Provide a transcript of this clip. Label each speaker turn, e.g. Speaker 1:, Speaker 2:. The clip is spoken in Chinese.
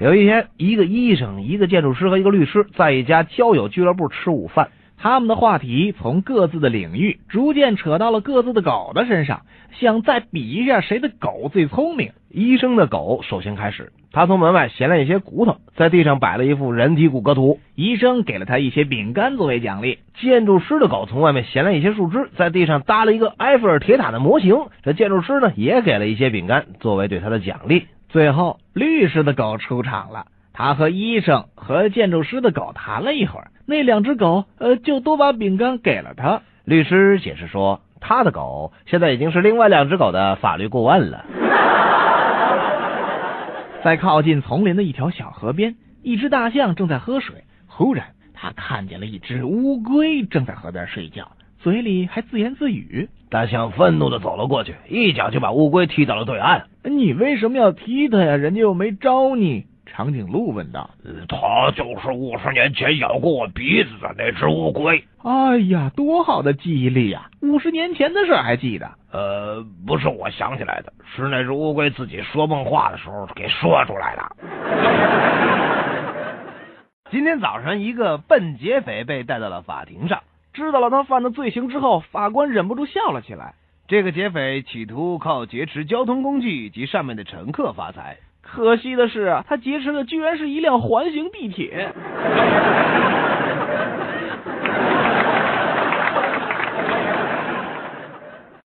Speaker 1: 有一天，一个医生、一个建筑师和一个律师在一家交友俱乐部吃午饭。
Speaker 2: 他们的话题从各自的领域逐渐扯到了各自的狗的身上，想再比一下谁的狗最聪明。
Speaker 1: 医生的狗首先开始，他从门外衔来一些骨头，在地上摆了一副人体骨骼图。
Speaker 2: 医生给了他一些饼干作为奖励。
Speaker 1: 建筑师的狗从外面衔来一些树枝，在地上搭了一个埃菲尔铁塔的模型。这建筑师呢，也给了一些饼干作为对他的奖励。
Speaker 2: 最后，律师的狗出场了。他和医生和建筑师的狗谈了一会儿，那两只狗呃就都把饼干给了他。
Speaker 1: 律师解释说，他的狗现在已经是另外两只狗的法律顾问了。
Speaker 2: 在靠近丛林的一条小河边，一只大象正在喝水。忽然，他看见了一只乌龟正在河边睡觉，嘴里还自言自语。
Speaker 1: 大象愤怒的走了过去，一脚就把乌龟踢到了对岸。
Speaker 2: 你为什么要踢它呀？人家又没招你。长颈鹿问道：“
Speaker 3: 它就是五十年前咬过我鼻子的那只乌龟。”
Speaker 2: 哎呀，多好的记忆力呀！五十年前的事还记得？
Speaker 3: 呃，不是我想起来的，是那只乌龟自己说梦话的时候给说出来的。
Speaker 1: 今天早上，一个笨劫匪被带到了法庭上。知道了他犯的罪行之后，法官忍不住笑了起来。这个劫匪企图靠劫持交通工具及上面的乘客发财。
Speaker 2: 可惜的是啊，他劫持的居然是一辆环形地铁。